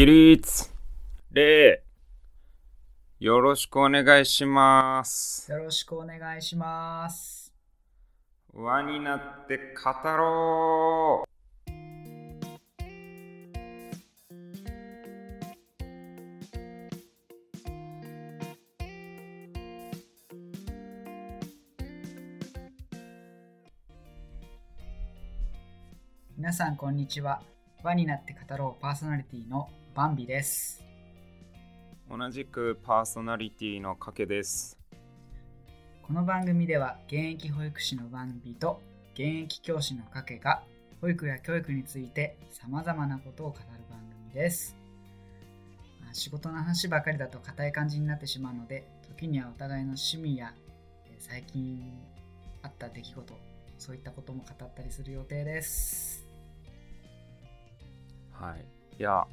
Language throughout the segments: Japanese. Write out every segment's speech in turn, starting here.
起立礼よろしくお願いします。よろしくお願いします。輪になって語ろう皆さんこんにちは。輪になって語ろうパーソナリティのバンビです。同じくパーソナリティのかけです。この番組では現役保育士のバンビと現役教師のかけが保育や教育について様々なことを語る番組です。まあ仕事の話ばかりだと硬い感じになってしまうので、時にはお互いの趣味やえー最近あった出来事、そういったことも語ったりする予定です。はい。いや、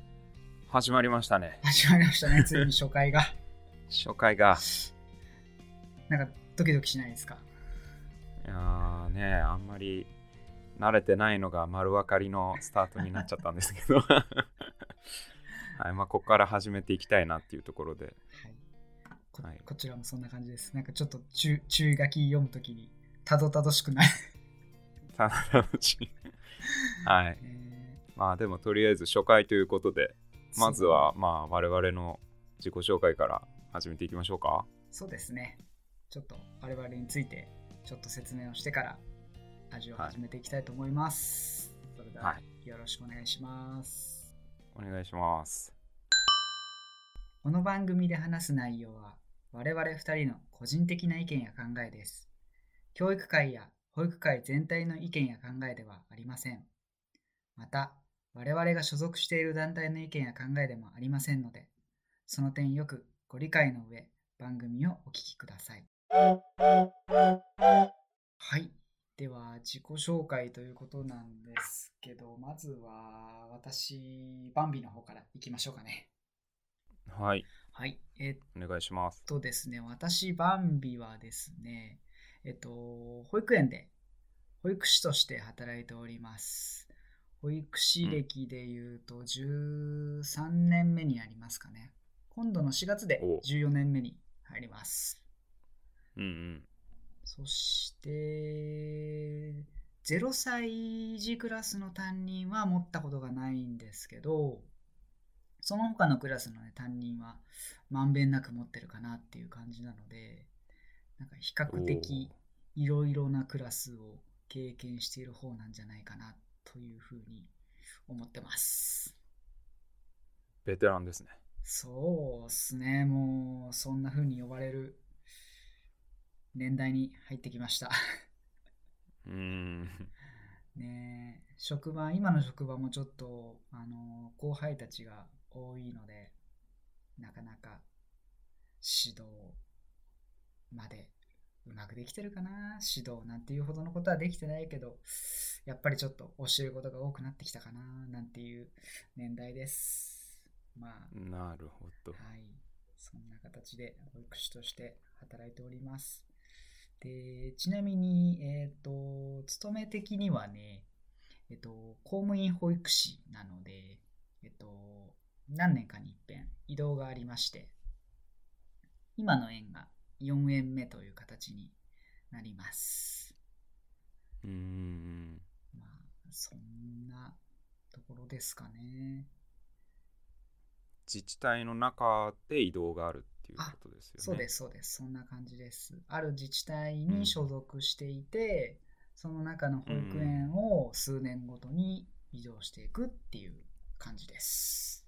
始まりましたね。始まりましたね、ついに初回が。初回が。なんかドキドキしないですか？いやーね、あんまり慣れてないのが丸分かりのスタートになっちゃったんですけど。はい、まあ、ここから始めていきたいなっていうところで。はいこはいこちらもそんな感じです。なんかちょっと注注意書き読むときにたどたどしくない？楽しい。はい。えーまあでもとりあえず初回ということで、まずはまあ我々の自己紹介から始めていきましょうか。そうですね。ちょっと我々についてちょっと説明をしてから味を始めていきたいと思います。それでははよろしくお願いします。お願いします。この番組で話す内容は我々2人の個人的な意見や考えです。教育界や保育界全体の意見や考えではありません。また、我々が所属している団体の意見や考えでもありませんので、その点よくご理解の上、番組をお聞きください。はい。では、自己紹介ということなんですけど、まずは私、バンビの方からいきましょうかね。はい、はい。えっお願いします。とですね、私、バンビはですね、えっと、保育園で保育士として働いております。保育士歴でいうと13年目になりますかね。今度の4月でお14年目に入ります。うんうん。そして、0歳児クラスの担任は持ったことがないんですけど、その他のクラスの、ね、担任はまんべんなく持ってるかなっていう感じなので、なんか比較的いろいろなクラスを経験している方なんじゃないかなというふうに思ってます。ベテランですね。そうっすね、もうそんな風に呼ばれる年代に入ってきました。うーん。ねえ職場、今の職場もちょっと、あの、後輩たちが多いので、なかなか指導までうまくできてるかな？指導なんていうほどのことはできてないけど、やっぱりちょっと教えることが多くなってきたかな？なんていう年代です。まあ、なるほど。はい。そんな形で保育士として働いております。で、ちなみに、えっ、と、勤め的にはね、えっ、と、公務員保育士なので、えっ、と、何年かに一遍移動がありまして、今の園が4園目という形になります。うーん。まあ、そんなところですかね。自治体の中で移動があるっていうことですよね。そうです、そうです。そんな感じです。ある自治体に所属していて、その中の保育園を数年ごとに移動していくっていう感じです。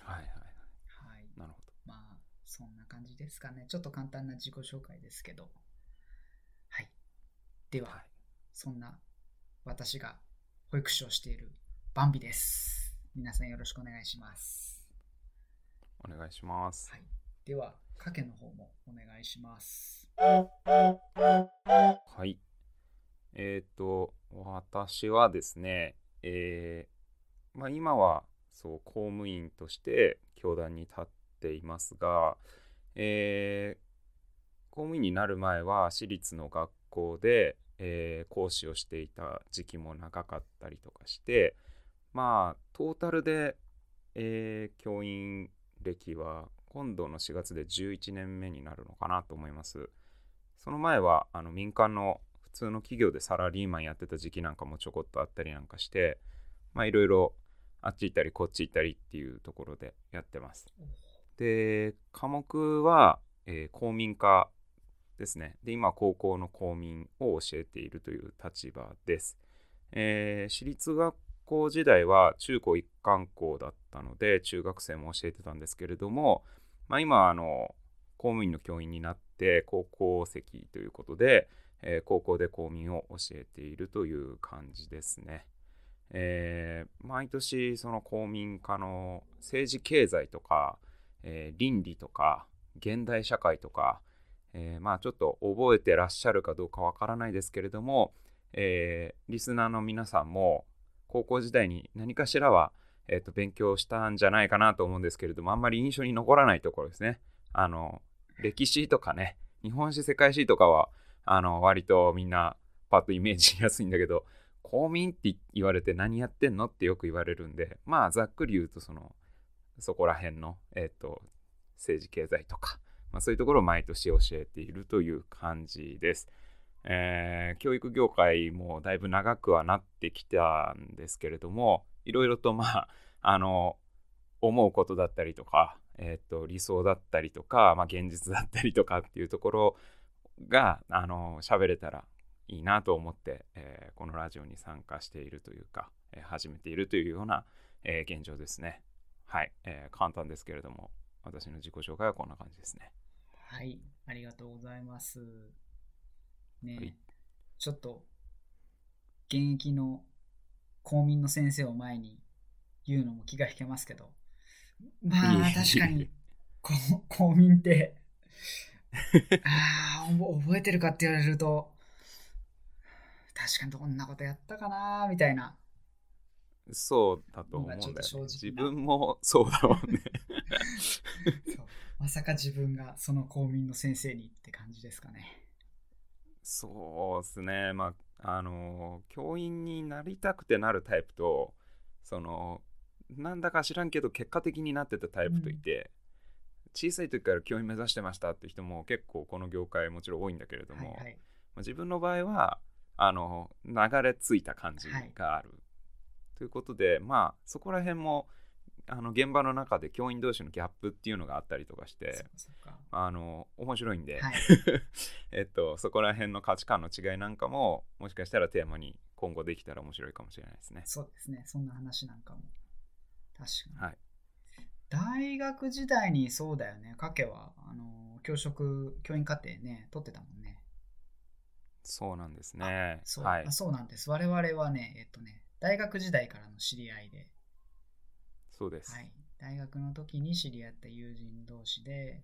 はいはいはい。なるほど。まあ、そんな感じですかね。ちょっと簡単な自己紹介ですけど。はい。では、はい。そんな私が保育士をしているバンビです。皆さんよろしくお願いします。お願いします。はい。では、かけの方もお願いします。はい。えっ、と、私はですね、えーまあ、今はそう公務員として教壇に立っていますが、えー公務員になる前は私立の学校で、えー講師をしていた時期も長かったりとかして、まあ、トータルでえー教員歴は今度の4月で11年目になるのかなと思います。その前はあの民間の普通の企業でサラリーマンやってた時期なんかもちょこっとあったりなんかして、まあいろいろあっち行ったりこっち行ったりっていうところでやってます。で、科目は、えー公民科ですね。で、今、高校の公民を教えているという立場です。えー私立学校時代は中高一貫校だったので、中学生も教えてたんですけれども、まあ、今、あの、公務員の教員になって、高校籍ということで、えー高校で公民を教えているという感じですね。えー毎年その公民科の政治経済とか、えー倫理とか現代社会とか、えーまあちょっと覚えてらっしゃるかどうかわからないですけれども、えーリスナーの皆さんも高校時代に何かしらは、えーと勉強したんじゃないかなと思うんですけれどもあんまり印象に残らないところですね。あの歴史とかね日本史世界史とかはあの割とみんなパッとイメージしやすいんだけど公民って言われて何やってんのってよく言われるんでまあざっくり言うとそのそこら辺の、えー、と政治経済とか、まあ、そういうところを毎年教えているという感じです。えー教育業界もだいぶ長くはなってきたんですけれどもいろいろとまあ あの思うことだったりとか、えー、と理想だったりとか、まあ、現実だったりとかっていうところがあの喋れたらいいなと思って、えーこのラジオに参加しているというか、えー始めているというような、え現状ですね。はい、えー簡単ですけれども私の自己紹介はこんな感じですね。はい、ありがとうございます。ね、はいちょっと、現役の公民の先生を前に言うのも気が引けますけど、まあ、確かに、こ公民って、ああ、覚覚えてるかって言われると、確かにどんなことやったかなみたいな。そうだと思うんだよ、ね自分もそうだもんね。まさか自分がその公民の先生にって感じですかね。そうですね。まあ、あの、教員になりたくてなるタイプと、その、なんだか知らんけど結果的になってたタイプといて、小さい時から教員目指してましたって人も結構この業界もちろん多いんだけれども、はいはい。まあ、自分の場合はあの流れ着いた感じがある、ということでまあそこら辺もあの現場の中で教員同士のギャップっていうのがあったりとかして。あの面白いんで、はい。えっと、そこら辺の価値観の違いなんかももしかしたらテーマに今後できたら面白いかもしれないですね。そうですね。そんな話なんかも。確かに。はい、大学時代にそうだよね。かけは、あの、教職、教員課程ね、取ってたもんね。そうなんですね。そう,、はいあ、そうなんです。我々はね、えっとね、大学時代からの知り合いで、そうです。はい。大学の時に知り合った友人同士で、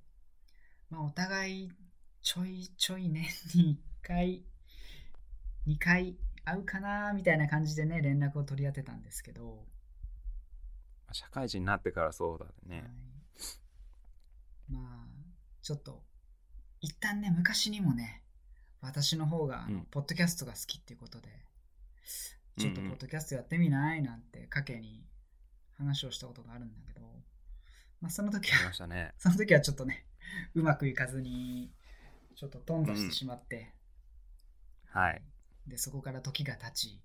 まあ、お互いちょいちょい年に1回、2回会うかなみたいな感じでね、連絡を取り合ってたんですけど、社会人になってからそうだはねい。まあ、ちょっと、一旦ね、昔にもね、私の方があの、うんポッドキャストが好きっていうことで、ちょっとうんうんポッドキャストやってみない？なんて、かけに話をしたことがあるんだけど、まあ、その時はね。その時はちょっとね、うまくいかずに、ちょっと頓挫してしまって、はい。で、そこから時が経ち、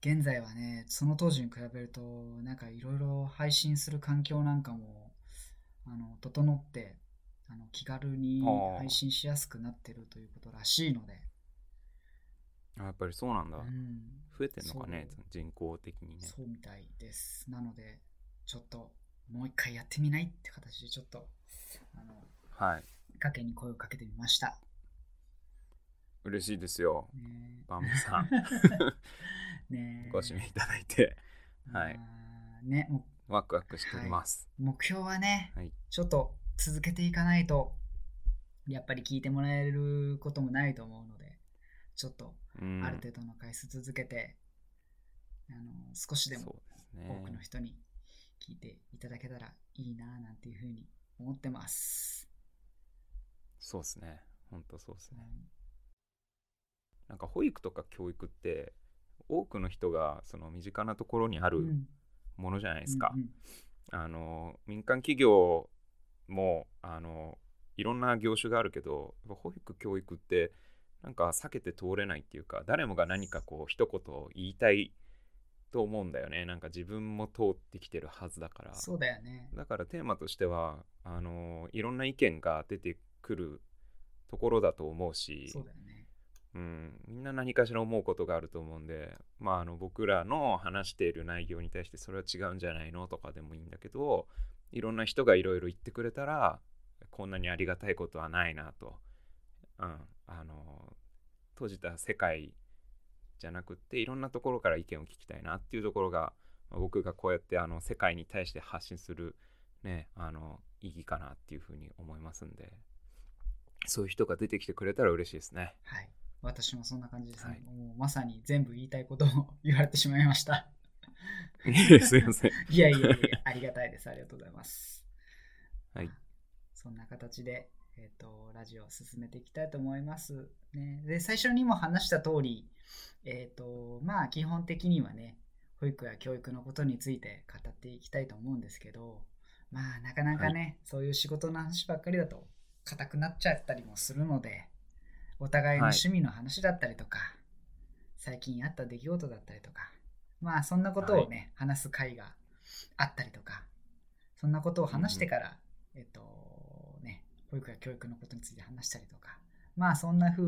現在はね、その当時に比べると、なんかいろいろ配信する環境なんかも、あの、整って、あの気軽に配信しやすくなってるということらしいので、あやっぱりそうなんだ。うん、増えてんのかね人口的にね。そうみたいです。なので、ちょっともう一回やってみないって形で、ちょっと、あの、はい。かけに声をかけてみました。嬉しいですよ。ねバンビさん、ねご指名いただいて、はいまあね、もワクワクしております。う目標はね、はいちょっと続けていかないと、やっぱり聞いてもらえることもないと思うので、ちょっとうん、ある程度の回数続けて、あの少しでも。多くの人に聞いていただけたらいいななんていうふうに思ってます。そうですね。本当そうですね。うんなんか保育とか教育って、多くの人がその身近なところにあるうんものじゃないですか。うんうんあの民間企業もあのいろんな業種があるけど保育教育ってなんか避けて通れないっていうか誰もが何かこう一言言いたいと思うんだよね。なんか自分も通ってきてるはずだから。そうだよね。だからテーマとしてはあのいろんな意見が出てくるところだと思うしそうだよね。うん、みんな何かしら思うことがあると思うんで、まあ、あの僕らの話している内容に対してそれは違うんじゃないのとかでもいいんだけどいろんな人がいろいろ言ってくれたらこんなにありがたいことはないなと、うん、あの閉じた世界じゃなくっていろんなところから意見を聞きたいなっていうところが、まあ僕がこうやってあの世界に対して発信する、ね、あの意義かなっていうふうに思いますんで。そういう人が出てきてくれたら嬉しいですね。はい。私もそんな感じですね、はい。もうまさに全部言いたいことを 言われてしまいました。すいません。いやいやいやありがたいです。ありがとうございます。はい。そんな形で、えー、とラジオを進めていきたいと思います。ね、で最初にも話した通り、えーとまあ、基本的にはね保育や教育のことについて語っていきたいと思うんですけどまあなかなかね、そういう仕事の話ばっかりだと硬くなっちゃったりもするのでお互いのはい趣味の話だったりとか、最近あった出来事だったりとかまあそんなことをね、話す会があったりとかそんなことを話してから、えっとね、保育や教育のことについて話したりとか、まあそんな風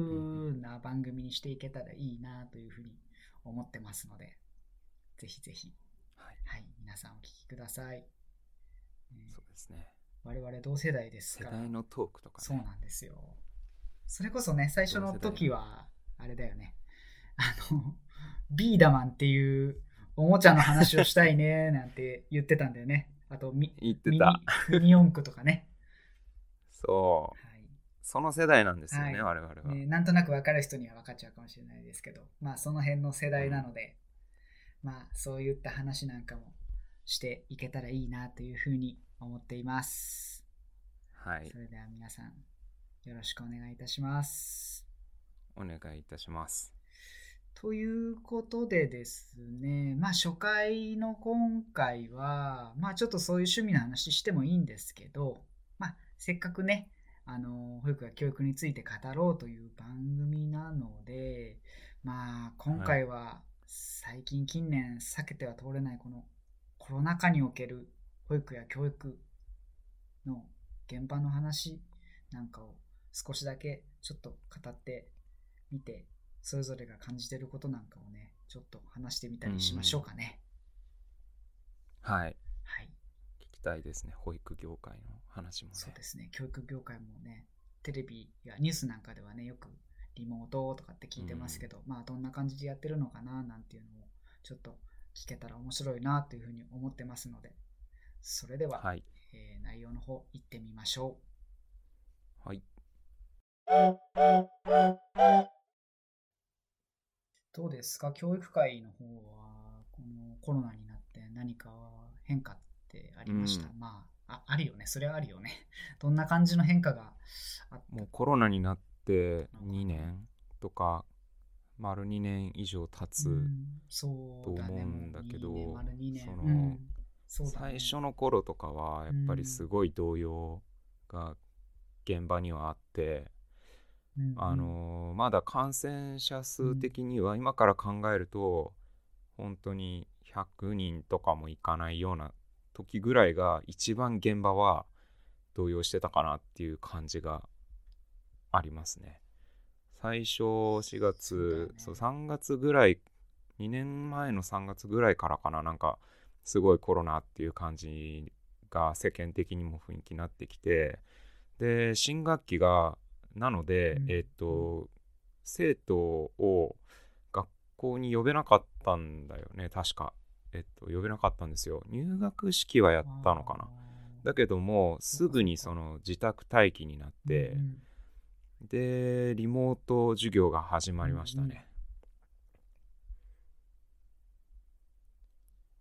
な番組にしていけたらいいなというふうに思ってますので、ぜひぜひ、はいはい、皆さんお聞きください。ねそうですね。我々同世代ですから、世代のトークとかね。そうなんですよ。それこそね、最初の時は、あれだよね、あの、ビーダマンっていうおもちゃの話をしたいねなんて言ってたんだよね。あとミ。ミニ四駆とかね。そう。はいその世代なんですよね、はい我々は。ね、なんとなく分かる人には分かっちゃうかもしれないですけど、まあその辺の世代なので、まあそういった話なんかもしていけたらいいなというふうに思っています。はいそ。れでは皆さんよろしくお願いいたします。お願いいたします。ということでですね、まあ初回の今回は、まあちょっとそういう趣味の話してもいいんですけど、まあせっかくね、あの保育や教育について語ろうという番組なので、まあ今回は最近近年避けては通れないこのコロナ禍における保育や教育の現場の話なんかを少しだけちょっと語ってみてそれぞれが感じてることなんかをねちょっと話してみたりしましょうかね。はい。たいですね。保育業界の話もね。そうですね教育業界もねテレビやニュースなんかではねよくリモートとかって聞いてますけど、まあどんな感じでやってるのかななんていうのもちょっと聞けたら面白いなというふうに思ってますのでそれでは、はい。えー内容の方行ってみましょう。はい。どうですか？教育界の方はこのコロナになって何か変化ってありました、うん。まああ あるよね。それはあるよね。どんな感じの変化がもうコロナになって2年とか、丸2年以上経つ。と思うんだけどその最初の頃とかはやっぱりすごい動揺が現場にはあって、うんうん。あのまだ感染者数的には今から考えると本当に100人とかもいかないような時ぐらいが一番現場は動揺してたかなっていう感じがありますね。最初4月そう,、そうだよ3月ぐらい2年前の3月ぐらいからかななんかすごいコロナっていう感じが世間的にも雰囲気になってきてで新学期がなので、うん。えっと生徒を学校に呼べなかったんだよね確かえっと呼べなかったんですよ。入学式はやったのかな。だけどもすぐにその自宅待機になって、うんでリモート授業が始まりましたね、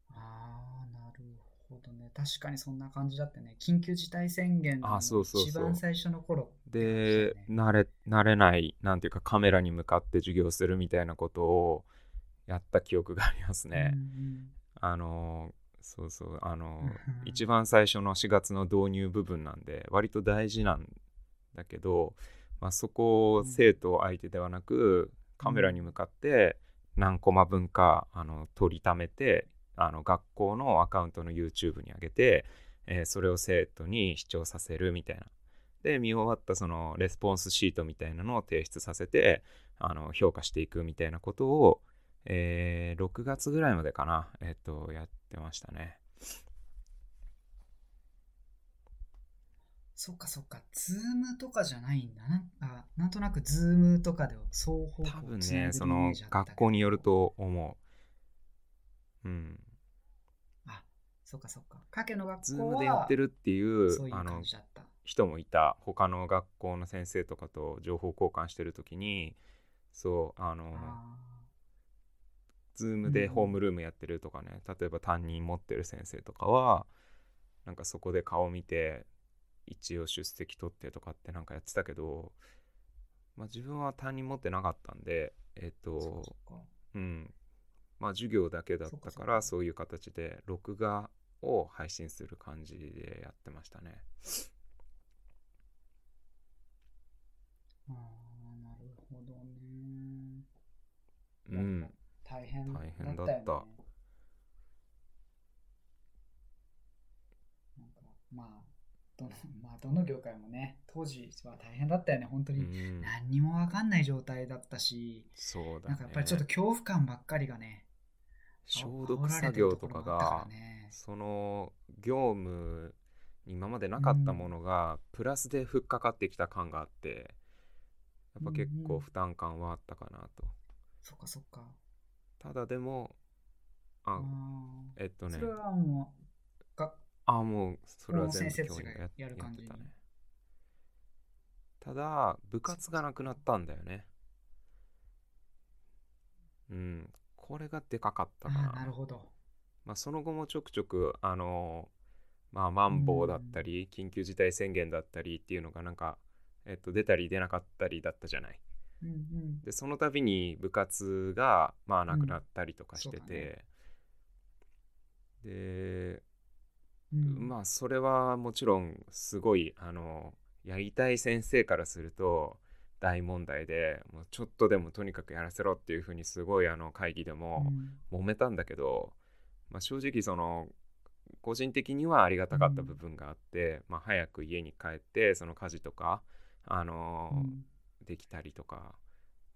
ああなるほどね。確かにそんな感じだったね。緊急事態宣言のあそうそうそう。一番最初の頃ってで慣れ慣れないなんていうかカメラに向かって授業するみたいなことをやった記憶がありますね、うんうんあのそうそうあのうん一番最初の4月の導入部分なんで割と大事なんだけど、まあ、そこを生徒相手ではなくカメラに向かって何コマ分かあの取りためてあの学校のアカウントの YouTube に上げて、えーそれを生徒に視聴させるみたいな。で見終わったそのレスポンスシートみたいなのを提出させてあの評価していくみたいなことを、えー6月ぐらいまでかな、えっとやってましたね。そっかそっか、 Zoom とかじゃないんだな。あなんとなく Zoom とかで双方向多分ねその学校による。と思う。うん。あ、そっかそっか。かけの学校 Zoom でやってるっていう。人もいた他の学校の先生とかと情報交換してる時にそうあのあズームでホームルームやってるとかね、例えば担任持ってる先生とかはなんかそこで顔見て一応出席取ってとかってなんかやってたけど、まあ、自分は担任持ってなかったんでえっ、ーとうん。まあ授業だけだったからそういう形で録画を配信する感じでやってましたね。あーなるほどね。うん大変大変だよねったなんかまあどのまあどの業界もね当時は大変だったよね。本当にうん。何にも分かんない状態だったし、そうだね。なんかやっぱりちょっと恐怖感ばっかりがね消毒作業とかがね。その業務に今までなかったものがプラスでふっかかってきた感があってやっぱ結うんうん。構負担感はあったかなと。そっかそっかただでもああえっとね。ーそれはもうがあもうそれは全部教員がややる感じってたねただ部活がなくなったんだよね。うん。これがでかかったかあなーなるほど。まあ、その後もちょくちょくあのまあマンボウだったり緊急事態宣言だったりっていうのがなんか、えっと、出たり出なかったりだったじゃないうんうん。でその度に部活がまあなくなったりとかしてうんそうて、でうん。まあそれはもちろんすごいあのやりたい先生からすると大問題でもうちょっとでもとにかくやらせろっていうふうにすごいあの会議でも、うん。揉めたんだけど、まあ、正直その個人的にはありがたかった部分があって、まあ、早く家に帰ってその家事とか、あのできたりとか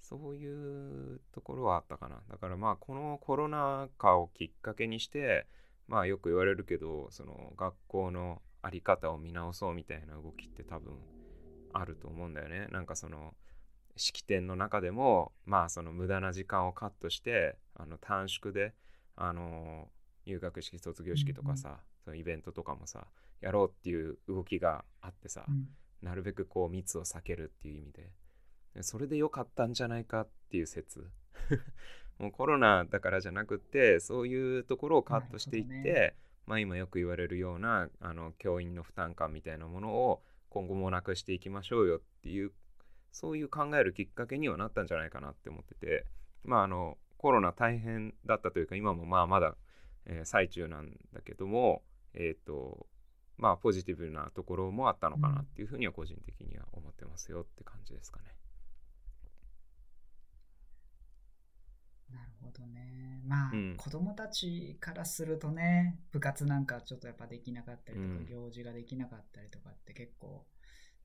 そういうところはあったかな。だからまあこのコロナ禍をきっかけにしてまあよく言われるけどその学校の在り方を見直そうみたいな動きって多分あると思うんだよね。なんかその式典の中でもまあその無駄な時間をカットしてあの短縮であの入学式卒業式とかさ、そのイベントとかもさやろうっていう動きがあってさ、うん。なるべくこう密を避けるっていう意味ででそれで良かったんじゃないか？っていう説。もうコロナだからじゃなくってそういうところをカットしていって、ねまあ今よく言われるようなあの教員の負担感みたいなものを今後もなくしていきましょうよっていうそういう考えるきっかけにはなったんじゃないかなって思っててまああのコロナ大変だったというか今もまあまだ、えー最中なんだけどもえっ、とまあポジティブなところもあったのかなっていうふうには個人的には思ってますよって感じですかね。なるほどね。まあ、うん。子供たちからするとね、部活なんかちょっとやっぱできなかったりとか、うん。行事ができなかったりとかって結構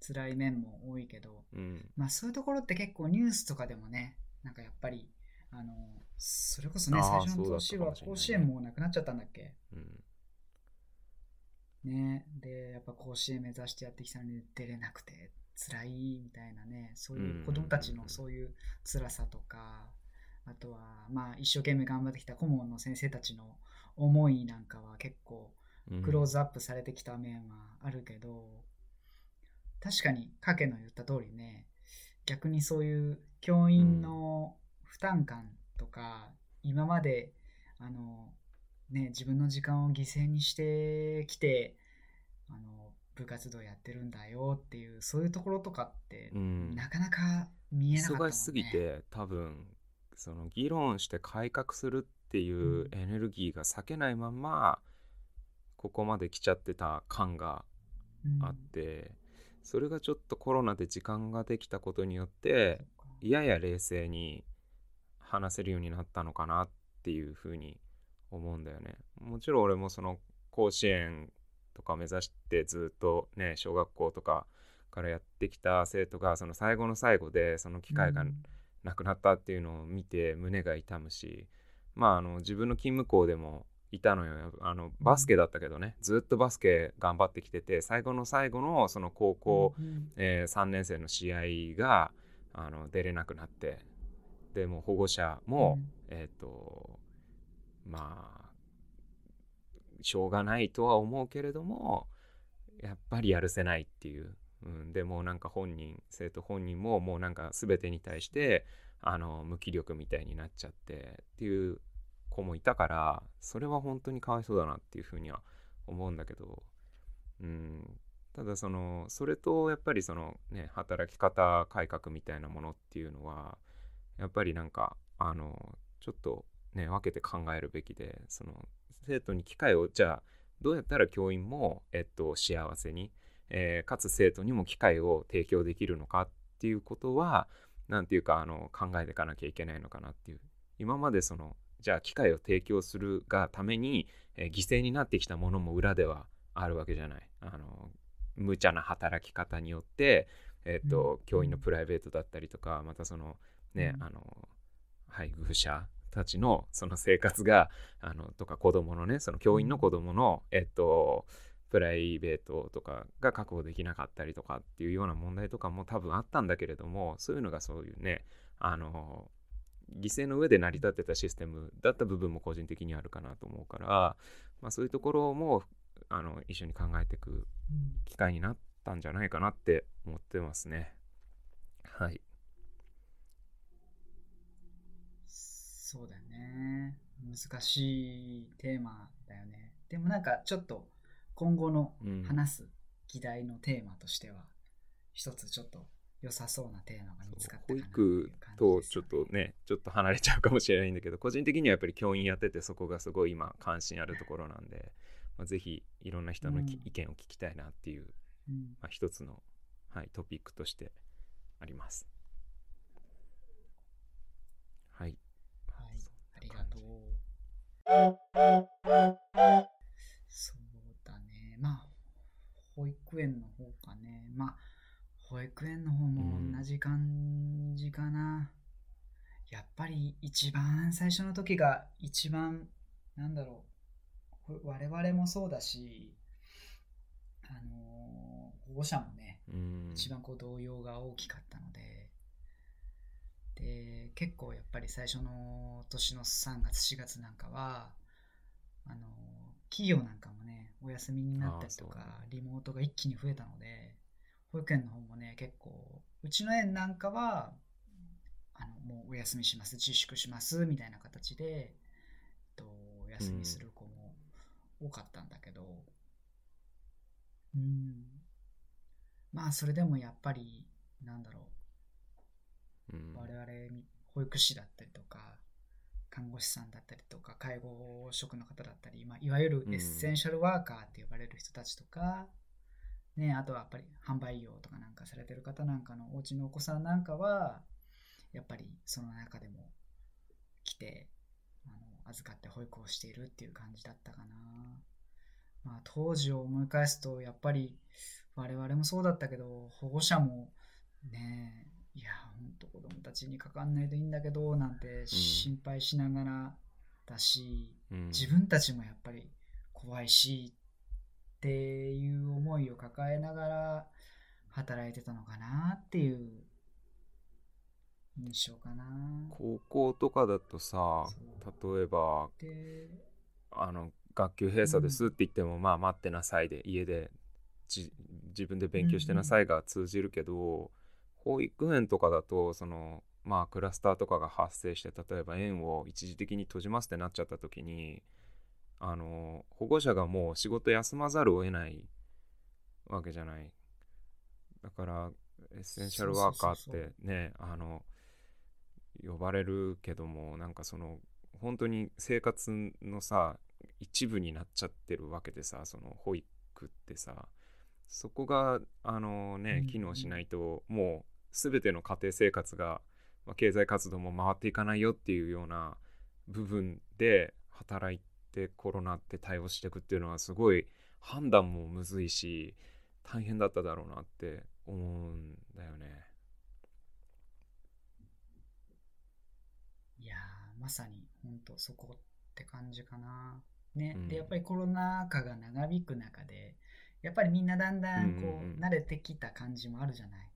辛い面も多いけど、うん、まあそういうところって結構ニュースとかでもね、なんかやっぱり、あの、それこそね、最初の年は甲子園もなくなっちゃったんだっけ？うん、ね。で、やっぱ甲子園目指してやってきたのに出れなくて辛いみたいなね、そういう子供たちのそういう辛さとか、あとは、まあ一生懸命頑張ってきた顧問の先生たちの思いなんかは結構うん。クローズアップされてきた面はあるけど、確かに影の言った通りね逆にそういう教員の負担感とか、今まであの、ね、自分の時間を犠牲にしてきてあの部活動やってるんだよっていうそういうところとかって、うん。なかなか見えなかったね、忙しすぎて多分その議論して改革するっていうエネルギーが避けないままここまで来ちゃってた感がうん。あって、それがちょっとコロナで時間ができたことによってやや冷静に話せるようになったのかなっていうふうに思うんだよね。もちろん俺もその甲子園とか目指してずっとね小学校とかからやってきた生徒がその最後の最後でその機会がうんなくなったっていうのを見て胸が痛むしまああの自分の勤務校でもいたのよ。あのバスケだったけどね。ずっとバスケ頑張ってきてて最後の最後のその高校、うんえ3年生の試合があの出れなくなって。でもう保護者も、えっ、とまあしょうがないとは思うけれどもやっぱりやるせないっていう、うん、でもうなんか本人生徒本人ももうなんか全てに対してあの無気力みたいになっちゃってっていう子もいたからそれは本当にかわいそうだなっていうふうには思うんだけど、うん、ただそのそれとやっぱりそのね働き方改革みたいなものっていうのはやっぱりなんかあのちょっとね分けて考えるべきでその生徒に機会をじゃあどうやったら教員も、えっと、幸せに、えーかつ生徒にも機会を提供できるのかっていうことはなんていうかあの考えていかなきゃいけないのかなっていう。今までそのじゃあ機会を提供するがために、えー犠牲になってきたものも裏ではあるわけじゃない。あの無茶な働き方によって、えっとうん教員のプライベートだったりとかまたそのね、うん。あの配偶者たちのその生活があのとか子供のねその教員の子供の、えっとプライベートとかが確保できなかったりとかっていうような問題とかも多分あったんだけれどもそういうのがそういうねあの犠牲の上で成り立ってたシステムだった部分も個人的にあるかなと思うから、まあ、そういうところもあの一緒に考えていく機会になったんじゃないかなって思ってますね。はい。そうだよね難しいテーマだよねでもなんかちょっと今後のうん。話す議題のテーマとしては一つちょっと良さそうなテーマが見つかったか保なっていう育とちょっとねちょっと離れちゃうかもしれないんだけど個人的にはやっぱり教員やっててそこがすごい今関心あるところなんで、まあ、ぜひいろんな人の意見を聞きたいなっていう、うん。まあ、一つの、はい、トピックとしてあります。はい。はい。ありがとうだね。まあ、保育園の方かね。まあ、保育園の方もうん同じ感じかな。やっぱり一番最初の時が一番、なんだろう。ほ我々もそうだし、あのー保護者もね、うん一番こう動揺が大きかったのでで結構やっぱり最初の年の3月4月なんかはあの企業なんかもねお休みになったりとかリモートが一気に増えたので保育園の方もね結構うちの園なんかはあのもうお休みします自粛しますみたいな形で、えっと、お休みする子も多かったんだけどうん。まあそれでもやっぱりなんだろう。うん。我々保育士だったりとか看護師さんだったりとか介護職の方だったり、まあ、いわゆるエッセンシャルワーカーって呼ばれる人たちとか、ね、あとはやっぱり販売業とかなんかされてる方なんかのお家のお子さんなんかはやっぱりその中でも来てあの預かって保育をしているっていう感じだったかな、まあ、当時を思い返すとやっぱり我々もそうだったけど保護者もねいや本当子供たちにかかんないといいんだけどなんて心配しながらだし、うん。自分たちもやっぱり怖いしっていう思いを抱えながら働いてたのかなっていう印象かな。高校とかだとさそ例えばであの学級閉鎖ですって言っても、まあ待ってなさいで家でじ自分で勉強してなさいが通じるけど、保育園とかだとそのまあクラスターとかが発生して例えば園を一時的に閉じますってなっちゃった時にあの保護者がもう仕事休まざるを得ないわけじゃない。だからエッセンシャルワーカーってねあの呼ばれるけどもなんかその本当に生活のさ一部になっちゃってるわけでさその保育ってさそこがあのねうん。機能しないともう全ての家庭生活が、まあ、経済活動も回っていかないよっていうような部分で働いてコロナって対応していくっていうのはすごい判断もむずいし大変だっただろうなって思うんだよね。いやーまさに本当そこって感じかな。ね、うんでやっぱりコロナ禍が長引く中でやっぱりみんなだんだんこう、慣れてきた感じもあるじゃない。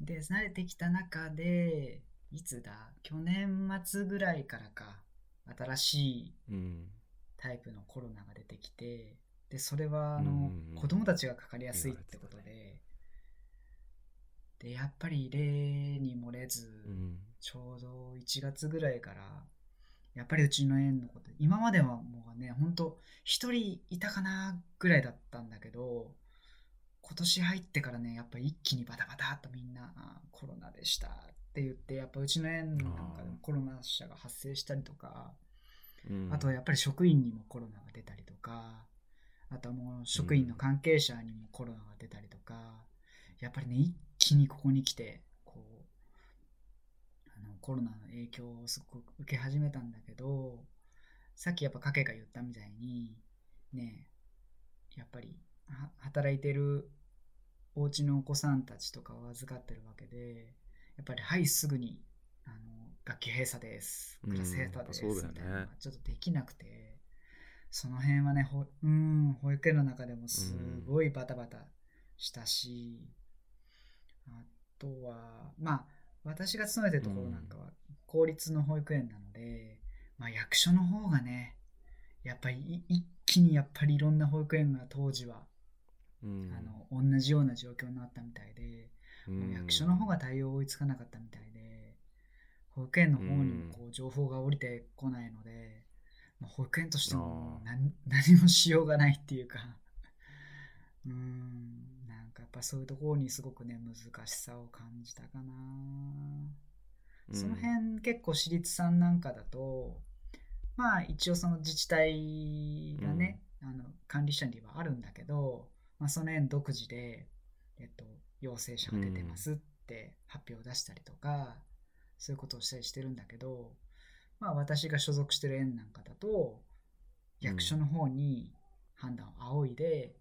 で慣れてきた中でいつだ？去年末ぐらいからか新しいうん。タイプのコロナが出てきてでそれはあの、うんうんうん。子供たちがかかりやすいってことで、でやっぱり例に漏れず、うん。ちょうど1月ぐらいからやっぱりうちの園のこと今まではもうねほんと1人いたかなぐらいだったんだけど今年入ってからねやっぱり一気にバタバタっとみんなあコロナでしたって言ってやっぱうちの園なんかでもコロナ者が発生したりとかうん。あとはやっぱり職員にもコロナが出たりとか、あとはもう職員の関係者にもコロナが出たりとか、やっぱりね、一気にここに来て、こう、あのコロナの影響をすごく受け始めたんだけど、さっきやっぱかけが言ったみたいに、ね、やっぱりは働いてるお家のお子さんたちとかを預かってるわけで、やっぱりはいすぐにあの学級閉鎖です、クラス閉鎖です、うんみたいなのがちょっとできなくて、その辺はね、ほうん、保育園の中でもすごいバタバタしたし、あとは、まあ、私が勤めてるところなんかは公立の保育園なので、まあ役所の方がね、やっぱりい一気にやっぱりいろんな保育園が当時は、うん。あの同じような状況になったみたいで、もう役所の方が対応追いつかなかったみたいで、保育園の方にもこう情報が降りてこないので、まあ保育園としても何 何もしようがないっていうか、うーん、なんかやっぱそういうところにすごくね、難しさを感じたかな。その辺結構私立さんなんかだと、まあ一応その自治体がね、あの管理者にはあるんだけど、まあ、その園独自で、えっと、陽性者が出てますって発表を出したりとか、そういうことをしたりしてるんだけど、まあ私が所属してる園なんかだと、役所の方に判断を仰いで、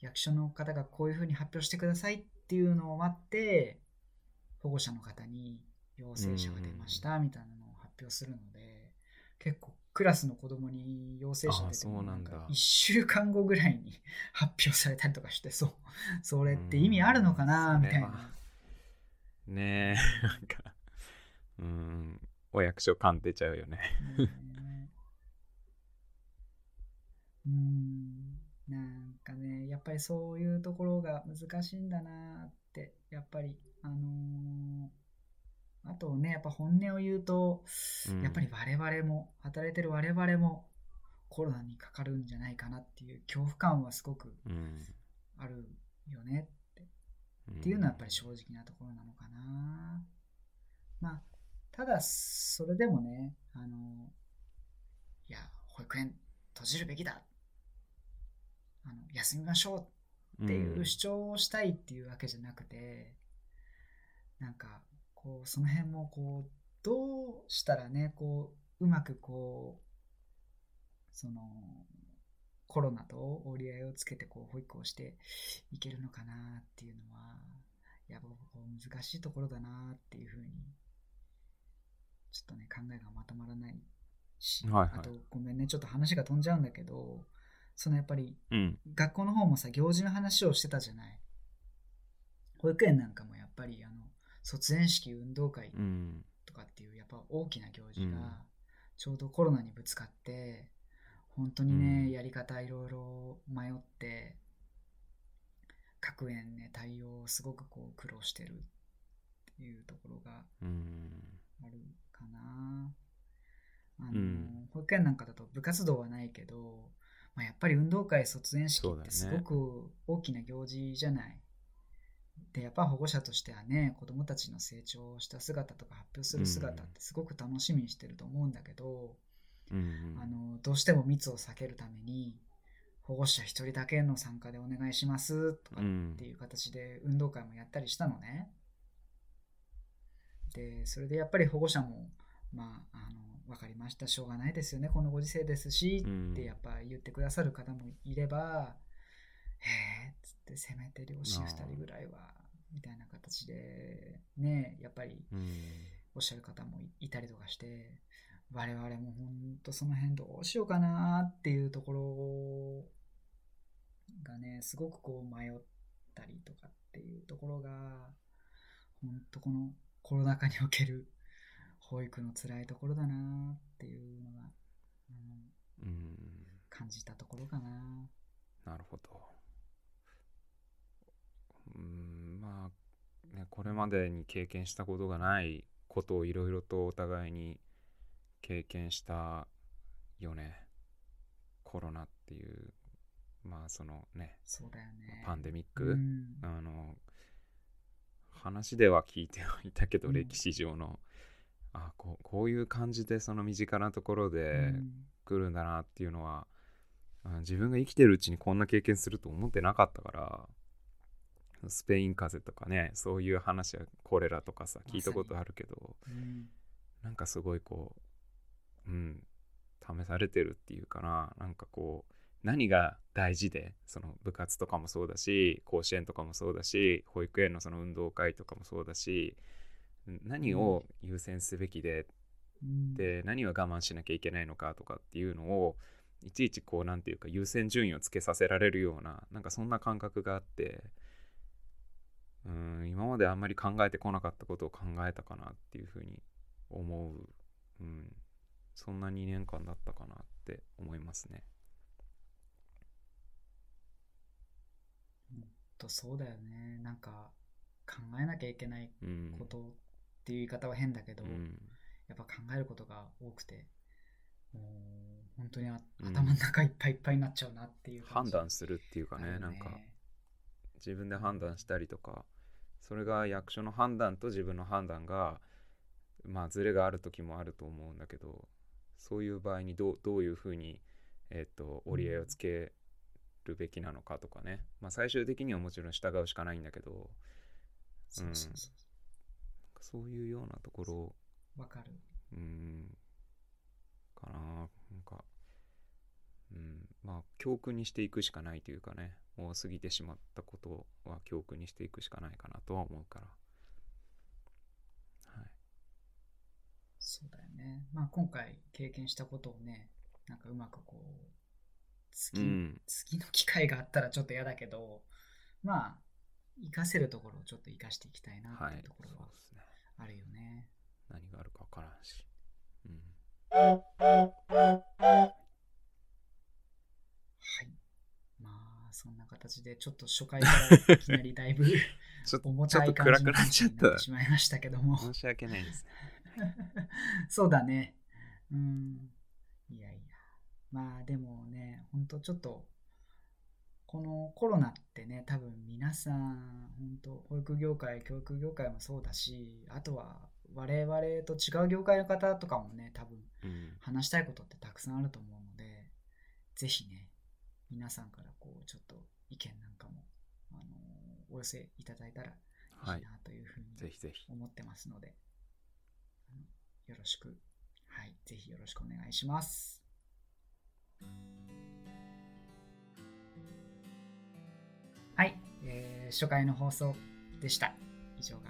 役所の方がこういうふうに発表してくださいっていうのを待って、保護者の方に陽性者が出ましたみたいなのを発表するので、結構クラスの子供に陽性者出てなんだ。1週間後ぐらいに 発表されたりとかして、そう、それって意味あるのかなうんみたいな。ねえなんかうんお役所感出ちゃうよね。うーんなんかねやっぱりそういうところが難しいんだなってやっぱりあのーあとねやっぱ本音を言うと、うん。やっぱり我々も働いてる我々もコロナにかかるんじゃないかなっていう恐怖感はすごくうん。あるよねって。うん。っていうのはやっぱり正直なところなのかな。まあ、ただ、それでもね、あの、いや、保育園閉じるべきだ。あの休みましょうっていう主張をしたいっていうわけじゃなくて、なんか、こう、その辺も、こう、どうしたらね、こう、うまくこう、その、コロナと折り合いをつけて、こう、保育をしていけるのかなっていうのは、いや、僕、難しいところだなっていうふうに、ちょっとね、考えがまとまらないし、はいはい。あと、ごめんね、ちょっと話が飛んじゃうんだけど、そのやっぱり、うん。学校の方もさ行事の話をしてたじゃない。保育園なんかもやっぱりあの卒園式運動会うん。とかっていうやっぱ大きな行事うん。がちょうどコロナにぶつかって本当にね、うん。やり方いろいろ迷って各園ね対応をすごくこう苦労してるっていうところがうん。あるかな。あのうん。保育園なんかだと部活動はないけど、まあ、やっぱり運動会卒園式ってすごく大きな行事じゃない？でやっぱ保護者としてはね子どもたちの成長した姿とか発表する姿ってすごく楽しみにしてると思うんだけどうんうん。あのどうしても密を避けるために保護者1人だけの参加でお願いしますとかうんっていう形で運動会もやったりしたのね。でそれでやっぱり保護者もまああの分かりました。しょうがないですよね。このご時世ですしうん。ってやっぱ言ってくださる方もいればへえっつってせめて両親2人ぐらいはみたいな形でねやっぱりうん。おっしゃる方もいたりとかして我々も本当その辺どうしようかなっていうところがねすごくこう迷ったりとかっていうところが本当このコロナ禍における保育の辛いところだなっていうのが、うん、うん。感じたところかな。なるほど。うんまあ、ね、これまでに経験したことがないことをいろいろとお互いに経験したよね。コロナっていう、まあそのね、そうだよね。パンデミック、うん。あの話では聞いてはいたけど、うん。歴史上の。あこうこういう感じでその身近なところでうん。来るんだなっていうのは、あ自分が生きてるうちにこんな経験すると思ってなかったからスペイン風邪とかねそういう話はコレラとかさ聞いたことあるけどうん。なんかすごいこううん試されてるっていうかななんかこう何が大事でその部活とかもそうだし甲子園とかもそうだし保育園のその運動会とかもそうだし何を優先すべきでうん。で何を我慢しなきゃいけないのかとかっていうのをいちいちこうなんていうか優先順位をつけさせられるようななんかそんな感覚があってであんまり考えてこなかったことを考えたかなっていうふうに思う、うん、そんな2年間だったかなって思いますね。とそうだよね。なんか考えなきゃいけないうん。ことっていう言い方は変だけど、うん。やっぱ考えることが多くてもう本当にあうん。頭の中いっぱいいっぱいになっちゃうなっていう感判じ断するっていうかねあるよなんか自分で判断したりとかそれが役所の判断と自分の判断がまあズレがある時もあると思うんだけどそういう場合にどうどういうふうに、えっと折り合いをつけるべきなのかとかね、まあ、最終的にはもちろん従うしかないんだけどそうそうそそういうようなところ。わかる。うん。かな。なんかうんまあ教訓にしていくしかないというかねもう過ぎてしまったことは教訓にしていくしかないかなとは思うから。はい。そうだよね。まあ今回経験したことをねなんかうまくこう次,、うん。次の機会があったらちょっと嫌だけどまあ活かせるところをちょっと活かしていきたいなってはい。いうところはそうですね。あるよね、何があるかわからんし。うんはい。まあ、そんな形で、ちょっと初回からいきなりだいぶ ちょっと重たとい感じになってしまいましたけども。申し訳ないですね そうだね。うん。いやいや。まあ、でもね、ほんとちょっと、このコロナってね、多分皆さん、本当保育業界、教育業界もそうだし、あとは我々と違う業界の方とかもね、多分うん話したいことってたくさんあると思うので、ぜひね、皆さんからこう、ちょっと意見なんかも、あのお寄せいただいたらいはいいなというふうにぜひぜひ思ってますので、よろしく、はい、ぜひよろしくお願いします。はい、えー初回の放送でした。以上が。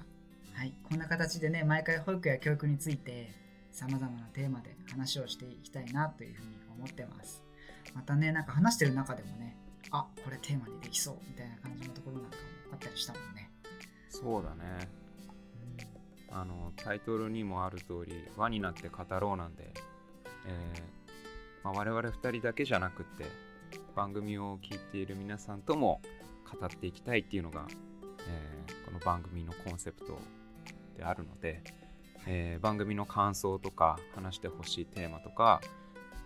はい、こんな形でね、毎回保育や教育について、さまざまなテーマで話をしていきたいなというふうに思ってます。またね、なんか話してる中でもね、あこれテーマにできそうみたいな感じのところなんかもあったりしたもんね。そうだねあのタイトルにもある通り輪になって語ろうなんで、えーまあ、我々2人だけじゃなくって番組を聞いている皆さんとも語っていきたいっていうのが、えーこの番組のコンセプトであるので、えー番組の感想とか話してほしいテーマとか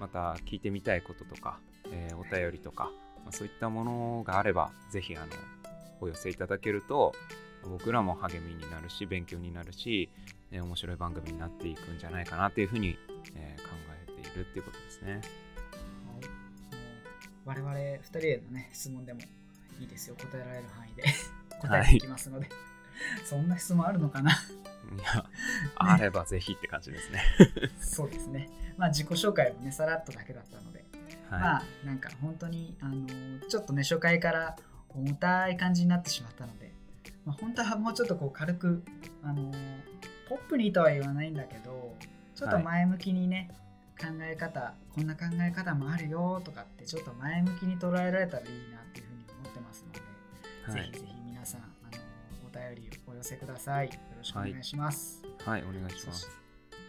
また聞いてみたいこととか、えーお便りとか、まあ、そういったものがあればぜひあのお寄せいただけると僕らも励みになるし勉強になるし、えー面白い番組になっていくんじゃないかなというふうに、えー考えているるっていうことですね。はい、我々2人へのね質問でもいいですよ。答えられる範囲で。答えていきますので、はい、そんな質問あるのかな？いや、あればぜひって感じですね。そうですね。まあ自己紹介もね、さらっとだけだったので、はい、まあなんか本当に、あのちょっとね、初回から重たい感じになってしまったので、まあ、本当はもうちょっとこう軽く、あのポップにとは言わないんだけど、ちょっと前向きにね、はい、考え方、こんな考え方もあるよとかって、ちょっと前向きに捉えられたらいいなっていうふうに思ってますので、はい、ぜひぜひ皆さん、あのお便りお寄せください。ろしくお願いします。はい、はい、お願いします。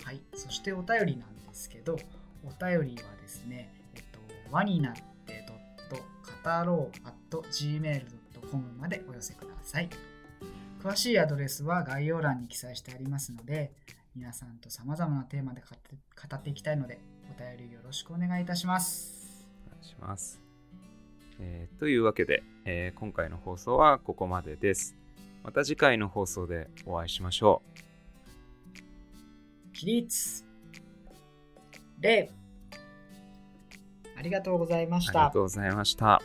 はい、そしてお便りなんですけど、お便りはですね、えっと、輪になって.語ろう .gmail.com までお寄せください。詳しいアドレスは概要欄に記載してありますので、皆さんとさまざまなテーマで語っていきたいので、お便りよろしくお願いいたします。お願いします。えー、というわけで、えー、今回の放送はここまでです。また次回の放送でお会いしましょう。起立礼ありがとうございました。ありがとうございました。